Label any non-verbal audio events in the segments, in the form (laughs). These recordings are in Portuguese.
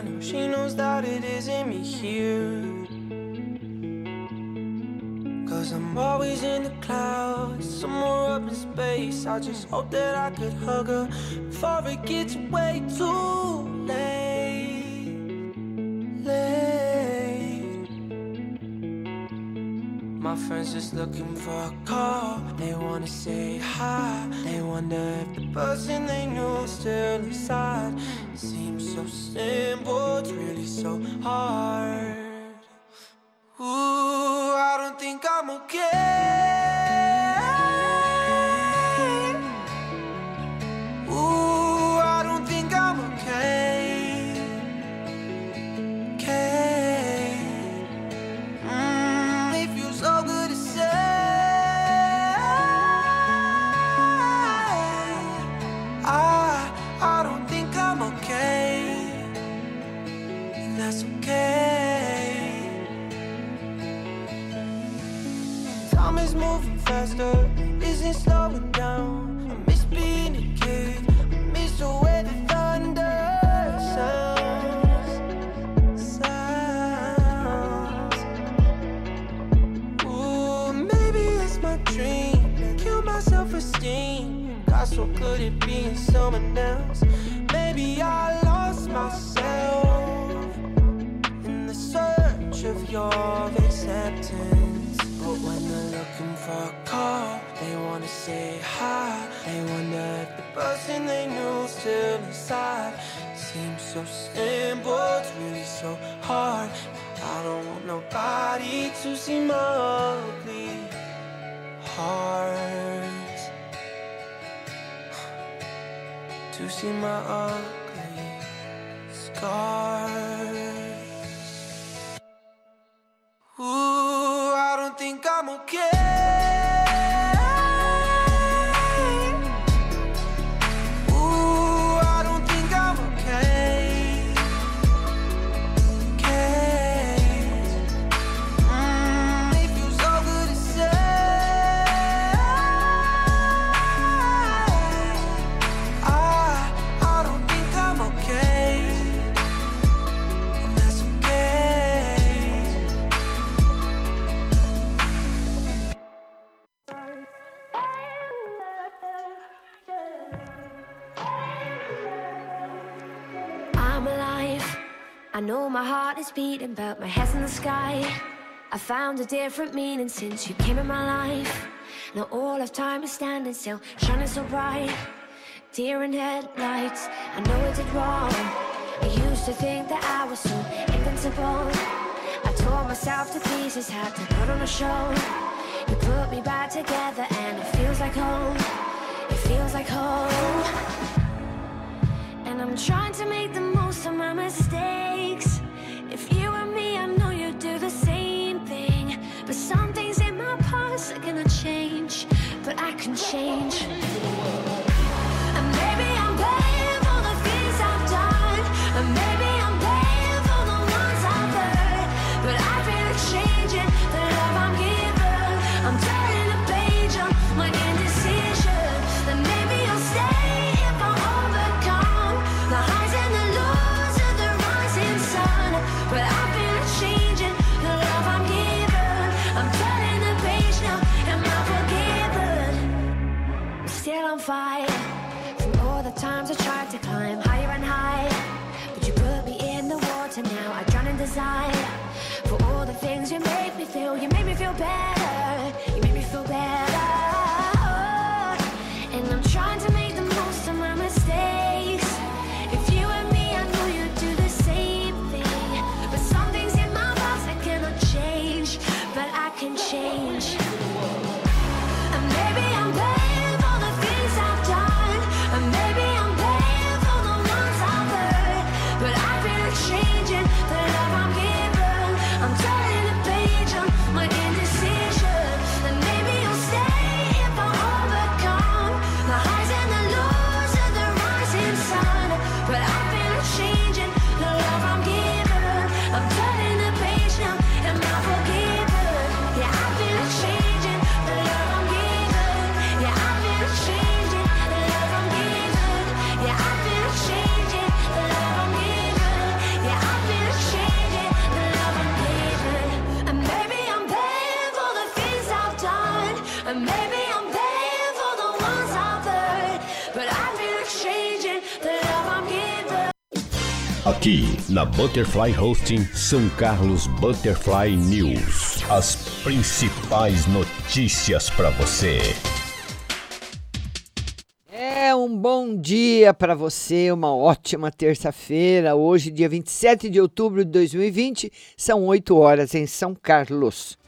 I know she knows that it isn't me here. Cause I'm always in the clouds, somewhere up in space. I just hope that I could hug her before it gets way too late. My friends just looking for a call. They wanna say hi. They wonder if the person they knew is still inside. It seems so simple, it's really so hard. Got so good at being someone else. Maybe I lost myself in the search of your acceptance. But when they're looking for a call, they wanna say hi. They wonder if the person they knew still inside. Seems so simple, it's really so hard. I don't want nobody to see my ugly heart. To see my ugly scars. Ooh, I don't think I'm okay. Is beating, but my head's in the sky. I found a different meaning since you came in my life. Now all of time is standing still, shining so bright. Deer in headlights, I know I did wrong. I used to think that I was so invincible. I tore myself to pieces, had to put on a show. You put me back together, and it feels like home. It feels like home. And I'm trying to make the most of my mistakes. Past are gonna change. But I can change. Aqui na Butterfly Hosting São Carlos Butterfly News. As principais notícias para você. É um bom dia para você, uma ótima terça-feira. Hoje, dia 27 de outubro de 2020, são 8 horas em São Carlos.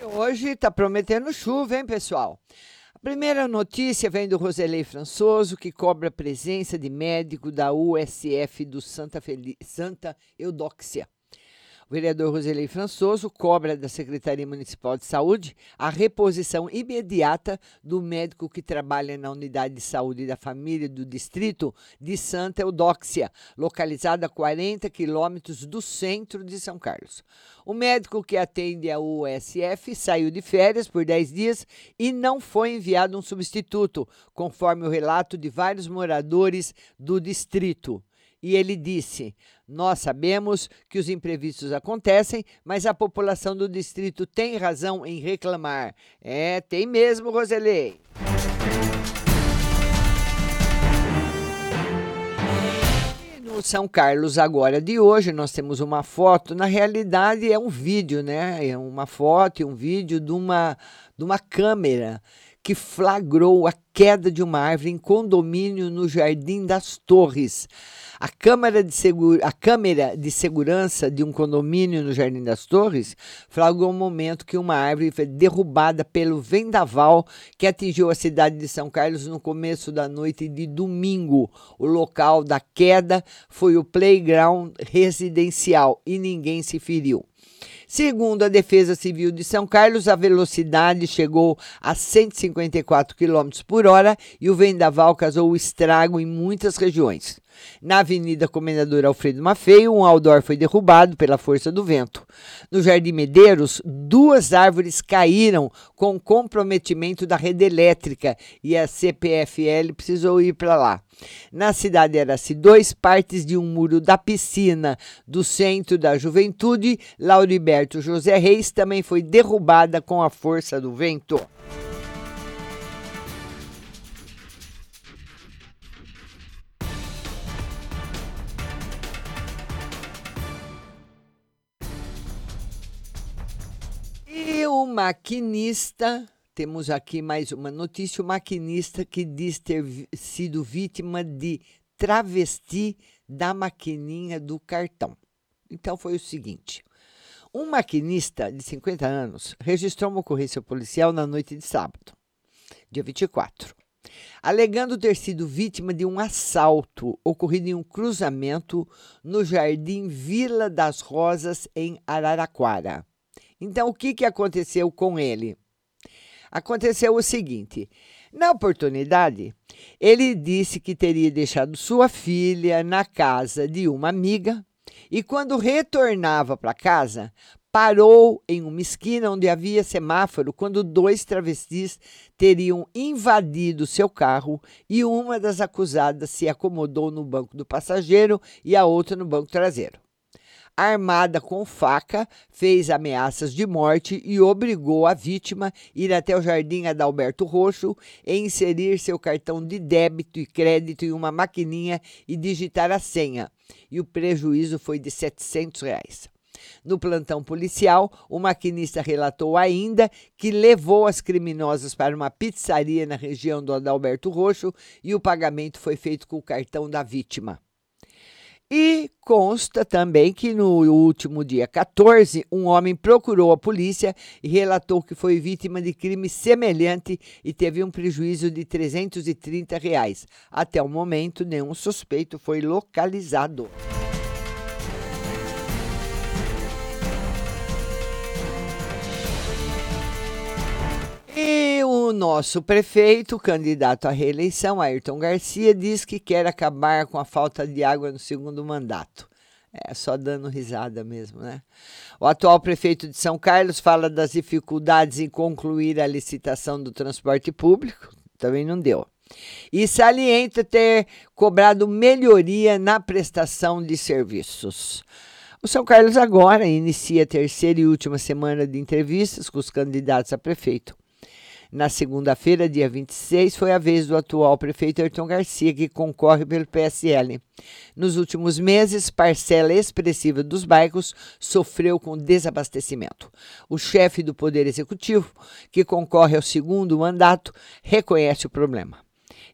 E hoje está prometendo chuva, hein, pessoal? A primeira notícia vem do Roselei Françoso, que cobra a presença de médico da USF do Santa, Santa Eudóxia. O vereador Roselei Françoso cobra da Secretaria Municipal de Saúde a reposição imediata do médico que trabalha na Unidade de Saúde da Família do Distrito de Santa Eudóxia, localizada a 40 quilômetros do centro de São Carlos. O médico que atende a USF saiu de férias por 10 dias e não foi enviado um substituto, conforme o relato de vários moradores do distrito. E ele disse: Nós sabemos que os imprevistos acontecem, mas a população do distrito tem razão em reclamar. É, tem mesmo, Roselei. no São Carlos agora de hoje nós temos uma foto, na realidade é um vídeo, né? É uma foto e um vídeo de uma, de uma câmera que flagrou a queda de uma árvore em condomínio no Jardim das Torres. A câmera de, segura, a câmera de segurança de um condomínio no Jardim das Torres flagrou o um momento que uma árvore foi derrubada pelo vendaval que atingiu a cidade de São Carlos no começo da noite de domingo. O local da queda foi o playground residencial e ninguém se feriu. Segundo a Defesa Civil de São Carlos, a velocidade chegou a 154 km por hora e o vendaval causou estrago em muitas regiões. Na Avenida Comendador Alfredo Maffei, um outdoor foi derrubado pela força do vento. No Jardim Medeiros, duas árvores caíram com comprometimento da rede elétrica e a CPFL precisou ir para lá. Na cidade Araci, dois partes de um muro da piscina do Centro da Juventude, Lauriberto José Reis, também foi derrubada com a força do vento. E o maquinista, temos aqui mais uma notícia: o maquinista que diz ter sido vítima de travesti da maquininha do cartão. Então foi o seguinte: um maquinista de 50 anos registrou uma ocorrência policial na noite de sábado, dia 24, alegando ter sido vítima de um assalto ocorrido em um cruzamento no Jardim Vila das Rosas, em Araraquara. Então, o que, que aconteceu com ele? Aconteceu o seguinte: na oportunidade, ele disse que teria deixado sua filha na casa de uma amiga e, quando retornava para casa, parou em uma esquina onde havia semáforo quando dois travestis teriam invadido seu carro e uma das acusadas se acomodou no banco do passageiro e a outra no banco traseiro armada com faca, fez ameaças de morte e obrigou a vítima a ir até o Jardim Adalberto Roxo e inserir seu cartão de débito e crédito em uma maquininha e digitar a senha. E o prejuízo foi de 700 reais. No plantão policial, o maquinista relatou ainda que levou as criminosas para uma pizzaria na região do Adalberto Roxo e o pagamento foi feito com o cartão da vítima. E consta também que no último dia 14, um homem procurou a polícia e relatou que foi vítima de crime semelhante e teve um prejuízo de 330 reais. Até o momento, nenhum suspeito foi localizado. E o nosso prefeito, candidato à reeleição, Ayrton Garcia, diz que quer acabar com a falta de água no segundo mandato. É só dando risada mesmo, né? O atual prefeito de São Carlos fala das dificuldades em concluir a licitação do transporte público, também não deu. E salienta ter cobrado melhoria na prestação de serviços. O São Carlos agora inicia a terceira e última semana de entrevistas com os candidatos a prefeito. Na segunda-feira, dia 26, foi a vez do atual prefeito Ayrton Garcia, que concorre pelo PSL. Nos últimos meses, parcela expressiva dos bairros sofreu com desabastecimento. O chefe do Poder Executivo, que concorre ao segundo mandato, reconhece o problema.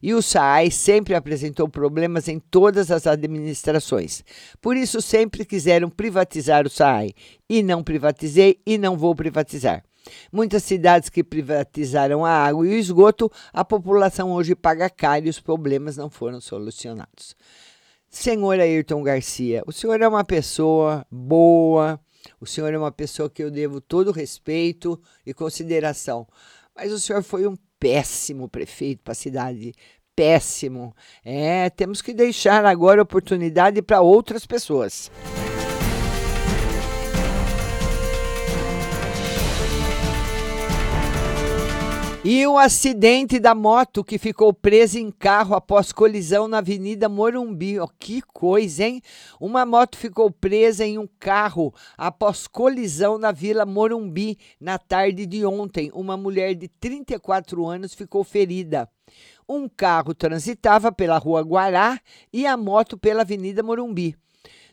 E o SAAI sempre apresentou problemas em todas as administrações. Por isso, sempre quiseram privatizar o SAAI. E não privatizei e não vou privatizar. Muitas cidades que privatizaram a água e o esgoto, a população hoje paga caro e os problemas não foram solucionados. Senhor Ayrton Garcia, o senhor é uma pessoa boa, o senhor é uma pessoa que eu devo todo respeito e consideração, mas o senhor foi um péssimo prefeito para a cidade. Péssimo. É, temos que deixar agora oportunidade para outras pessoas. E o acidente da moto que ficou presa em carro após colisão na Avenida Morumbi. Oh, que coisa, hein? Uma moto ficou presa em um carro após colisão na Vila Morumbi na tarde de ontem. Uma mulher de 34 anos ficou ferida. Um carro transitava pela Rua Guará e a moto pela Avenida Morumbi.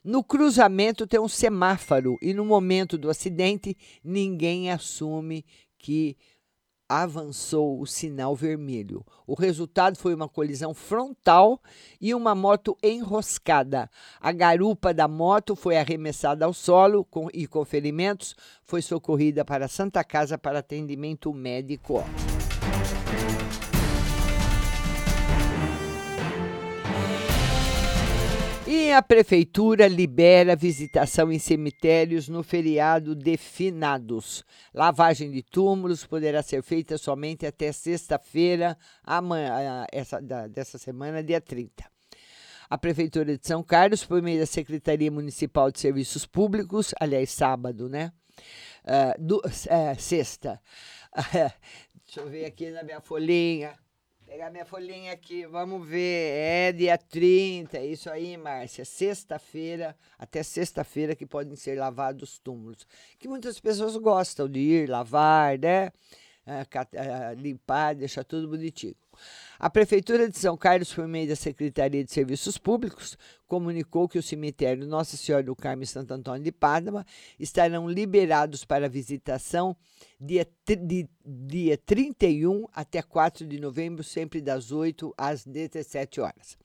No cruzamento tem um semáforo e no momento do acidente ninguém assume que avançou o sinal vermelho. O resultado foi uma colisão frontal e uma moto enroscada. A garupa da moto foi arremessada ao solo com, e, com ferimentos, foi socorrida para a Santa Casa para atendimento médico. E a prefeitura libera visitação em cemitérios no feriado de finados. Lavagem de túmulos poderá ser feita somente até sexta-feira, essa, dessa semana, dia 30. A Prefeitura de São Carlos, por meio da Secretaria Municipal de Serviços Públicos, aliás, sábado, né? Uh, do, uh, sexta. Uh, (laughs) deixa eu ver aqui na minha folhinha pegar minha folhinha aqui, vamos ver. É dia 30, é isso aí, Márcia. Sexta-feira, até sexta-feira que podem ser lavados os túmulos. Que muitas pessoas gostam de ir lavar, né? É, é, limpar, deixar tudo bonitinho. A Prefeitura de São Carlos, por meio da Secretaria de Serviços Públicos, comunicou que o cemitério Nossa Senhora do Carmo e Santo Antônio de Pádua estarão liberados para visitação dia, de, dia 31 até 4 de novembro, sempre das 8 às 17 horas.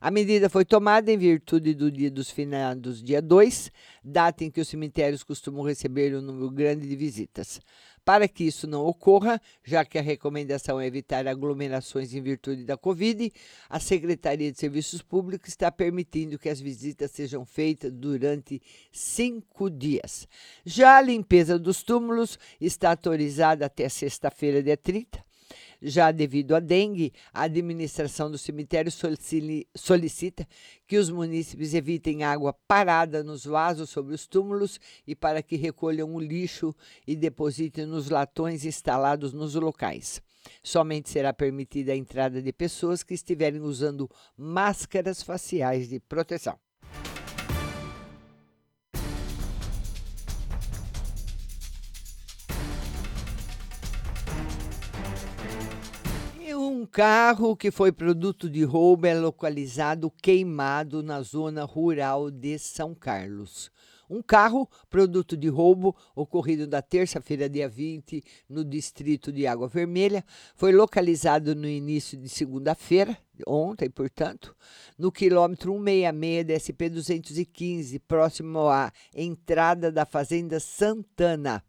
A medida foi tomada em virtude do Dia dos Finados, dia 2, data em que os cemitérios costumam receber um número grande de visitas. Para que isso não ocorra, já que a recomendação é evitar aglomerações em virtude da Covid, a Secretaria de Serviços Públicos está permitindo que as visitas sejam feitas durante cinco dias. Já a limpeza dos túmulos está autorizada até sexta-feira, dia 30. Já devido à dengue, a administração do cemitério solicita que os munícipes evitem água parada nos vasos sobre os túmulos e para que recolham o lixo e depositem nos latões instalados nos locais. Somente será permitida a entrada de pessoas que estiverem usando máscaras faciais de proteção. Carro que foi produto de roubo é localizado queimado na zona rural de São Carlos. Um carro, produto de roubo, ocorrido na terça-feira, dia 20, no distrito de Água Vermelha, foi localizado no início de segunda-feira, ontem, portanto, no quilômetro 166 da SP-215, próximo à entrada da Fazenda Santana.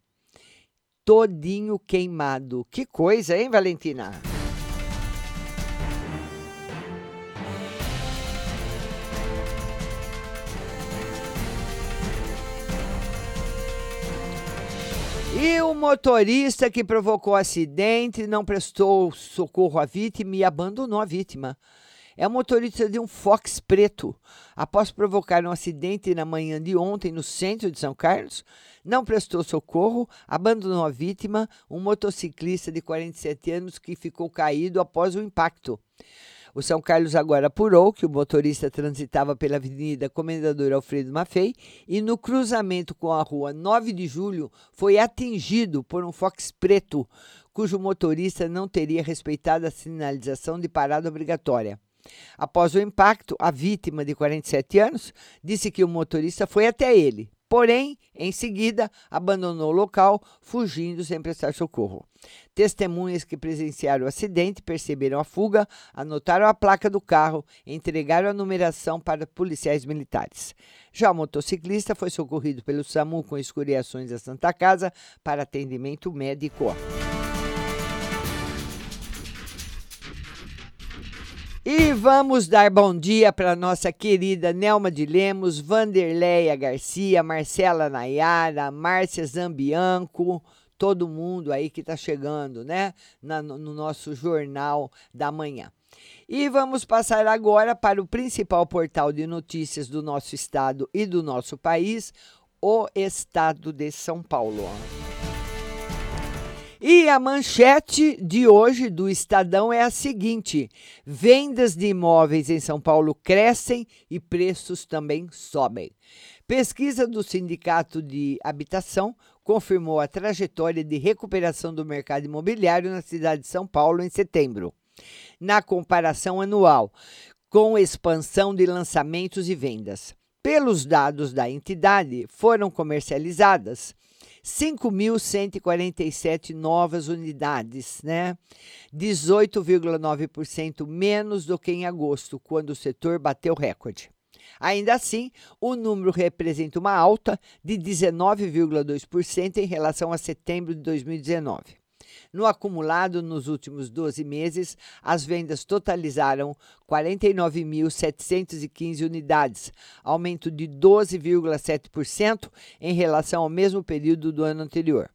Todinho queimado. Que coisa, hein, Valentina? E o motorista que provocou o acidente não prestou socorro à vítima e abandonou a vítima. É o motorista de um Fox preto. Após provocar um acidente na manhã de ontem no centro de São Carlos, não prestou socorro, abandonou a vítima, um motociclista de 47 anos que ficou caído após o impacto. O São Carlos agora apurou que o motorista transitava pela Avenida Comendador Alfredo Maffei e no cruzamento com a rua 9 de Julho foi atingido por um Fox preto, cujo motorista não teria respeitado a sinalização de parada obrigatória. Após o impacto, a vítima, de 47 anos, disse que o motorista foi até ele, porém, em seguida, abandonou o local, fugindo sem prestar socorro. Testemunhas que presenciaram o acidente perceberam a fuga, anotaram a placa do carro e entregaram a numeração para policiais militares. Já o motociclista foi socorrido pelo SAMU com escoriações da Santa Casa para atendimento médico. E vamos dar bom dia para nossa querida Nelma de Lemos, Vanderleia Garcia, Marcela Nayara, Márcia Zambianco, todo mundo aí que está chegando, né? Na, no nosso Jornal da Manhã. E vamos passar agora para o principal portal de notícias do nosso estado e do nosso país, o Estado de São Paulo. E a manchete de hoje do Estadão é a seguinte: vendas de imóveis em São Paulo crescem e preços também sobem. Pesquisa do Sindicato de Habitação confirmou a trajetória de recuperação do mercado imobiliário na cidade de São Paulo em setembro. Na comparação anual, com expansão de lançamentos e vendas. Pelos dados da entidade, foram comercializadas 5.147 novas unidades, né? 18,9% menos do que em agosto, quando o setor bateu recorde. Ainda assim, o número representa uma alta de 19,2% em relação a setembro de 2019. No acumulado, nos últimos 12 meses, as vendas totalizaram 49.715 unidades, aumento de 12,7% em relação ao mesmo período do ano anterior.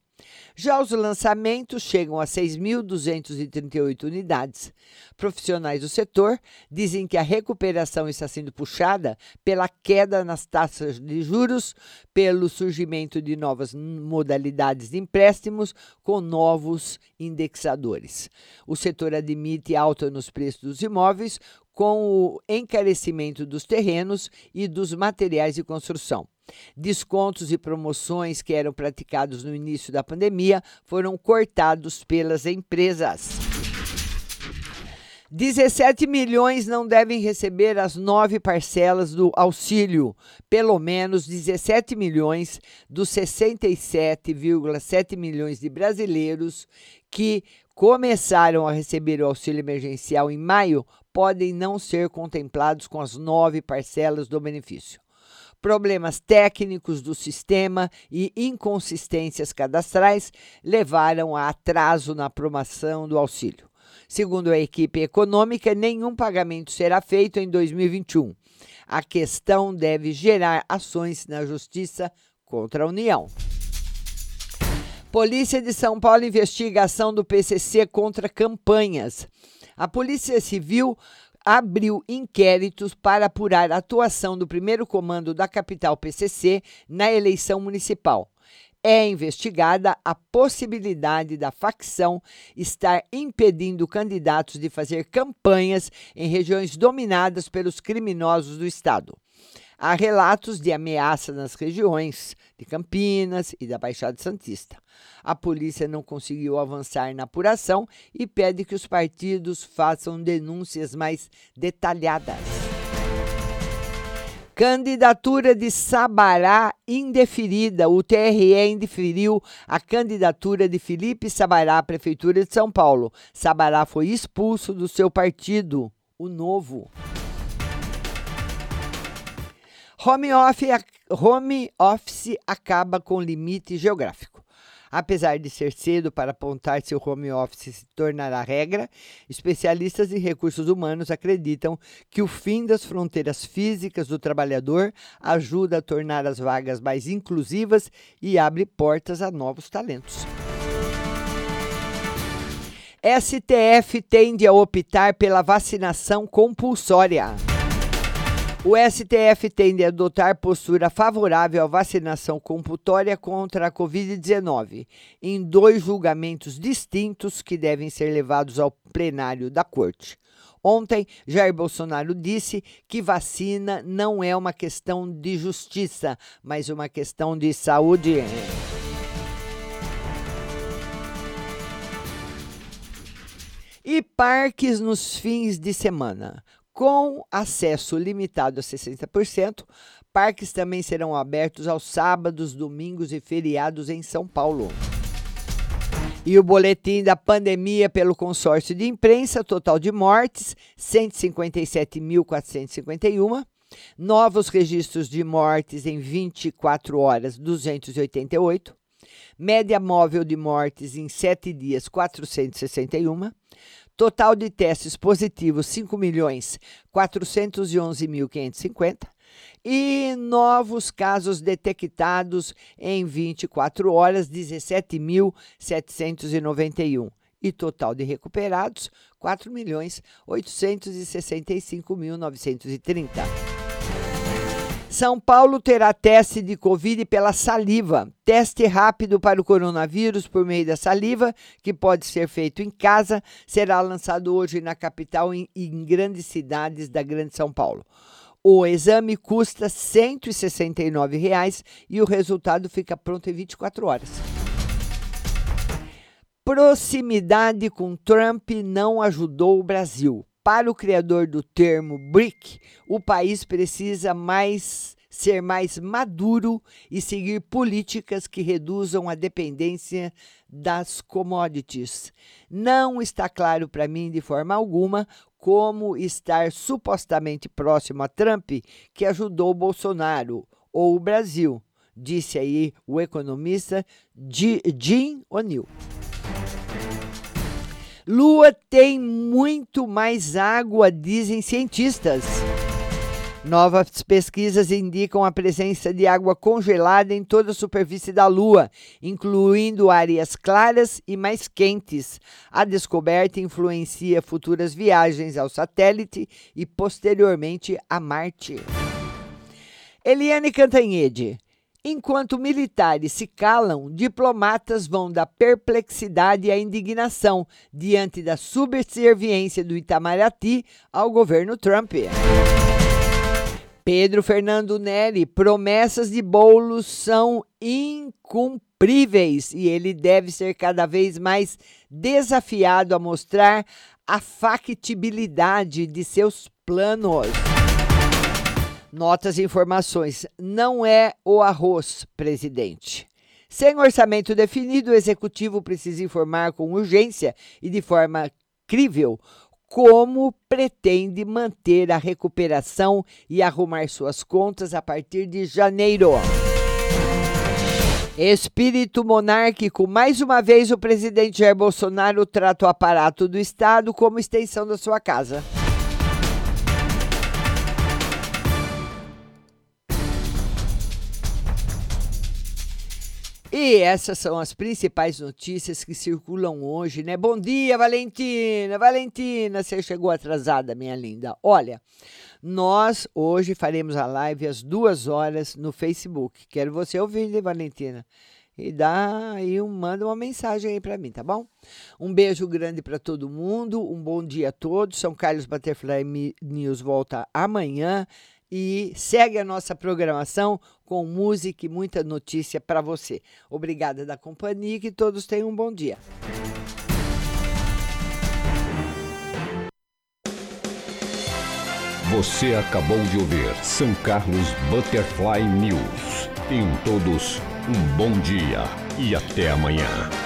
Já os lançamentos chegam a 6.238 unidades. Profissionais do setor dizem que a recuperação está sendo puxada pela queda nas taxas de juros, pelo surgimento de novas modalidades de empréstimos com novos indexadores. O setor admite alta nos preços dos imóveis, com o encarecimento dos terrenos e dos materiais de construção. Descontos e promoções que eram praticados no início da pandemia foram cortados pelas empresas. 17 milhões não devem receber as nove parcelas do auxílio. Pelo menos 17 milhões dos 67,7 milhões de brasileiros que começaram a receber o auxílio emergencial em maio podem não ser contemplados com as nove parcelas do benefício. Problemas técnicos do sistema e inconsistências cadastrais levaram a atraso na aprovação do auxílio. Segundo a equipe econômica, nenhum pagamento será feito em 2021. A questão deve gerar ações na Justiça contra a União. Polícia de São Paulo investiga a ação do PCC contra campanhas. A Polícia Civil abriu inquéritos para apurar a atuação do primeiro comando da capital PCC na eleição municipal. É investigada a possibilidade da facção estar impedindo candidatos de fazer campanhas em regiões dominadas pelos criminosos do Estado. Há relatos de ameaça nas regiões de Campinas e da Baixada Santista. A polícia não conseguiu avançar na apuração e pede que os partidos façam denúncias mais detalhadas. Candidatura de Sabará indeferida. O TRE indeferiu a candidatura de Felipe Sabará à Prefeitura de São Paulo. Sabará foi expulso do seu partido, o Novo. Home office, home office acaba com limite geográfico. Apesar de ser cedo para apontar se o home office se tornará regra, especialistas em recursos humanos acreditam que o fim das fronteiras físicas do trabalhador ajuda a tornar as vagas mais inclusivas e abre portas a novos talentos. STF tende a optar pela vacinação compulsória. O STF tende a adotar postura favorável à vacinação compulsória contra a Covid-19 em dois julgamentos distintos que devem ser levados ao plenário da Corte. Ontem, Jair Bolsonaro disse que vacina não é uma questão de justiça, mas uma questão de saúde. E parques nos fins de semana. Com acesso limitado a 60%, parques também serão abertos aos sábados, domingos e feriados em São Paulo. E o boletim da pandemia pelo consórcio de imprensa, total de mortes, 157.451. Novos registros de mortes em 24 horas, 288. Média móvel de mortes em 7 dias, 461. Total de testes positivos, 5.411.550 e novos casos detectados em 24 horas, 17.791. E total de recuperados, 4.865.930. São Paulo terá teste de Covid pela saliva. Teste rápido para o coronavírus por meio da saliva, que pode ser feito em casa, será lançado hoje na capital e em grandes cidades da Grande São Paulo. O exame custa 169 reais e o resultado fica pronto em 24 horas. Proximidade com Trump não ajudou o Brasil. Para o criador do termo BRIC, o país precisa mais ser mais maduro e seguir políticas que reduzam a dependência das commodities. Não está claro para mim de forma alguma como estar supostamente próximo a Trump que ajudou Bolsonaro ou o Brasil, disse aí o economista Jim O'Neill. Lua tem muito mais água, dizem cientistas. Novas pesquisas indicam a presença de água congelada em toda a superfície da Lua, incluindo áreas claras e mais quentes. A descoberta influencia futuras viagens ao satélite e, posteriormente, a Marte. Eliane Cantanhede. Enquanto militares se calam, diplomatas vão da perplexidade à indignação diante da subserviência do Itamaraty ao governo Trump. Pedro Fernando Neri, promessas de bolos são incumpríveis e ele deve ser cada vez mais desafiado a mostrar a factibilidade de seus planos. Notas e informações. Não é o arroz, presidente. Sem orçamento definido, o executivo precisa informar com urgência e de forma crível como pretende manter a recuperação e arrumar suas contas a partir de janeiro. Espírito monárquico, mais uma vez o presidente Jair Bolsonaro trata o aparato do Estado como extensão da sua casa. E essas são as principais notícias que circulam hoje, né? Bom dia, Valentina! Valentina, você chegou atrasada, minha linda. Olha, nós hoje faremos a live às duas horas no Facebook. Quero você ouvir, né, Valentina? E dá aí um, manda uma mensagem aí para mim, tá bom? Um beijo grande para todo mundo, um bom dia a todos. São Carlos Butterfly News volta amanhã e segue a nossa programação com música e muita notícia para você. Obrigada da companhia e que todos tenham um bom dia. Você acabou de ouvir São Carlos Butterfly News. Tenham todos um bom dia e até amanhã.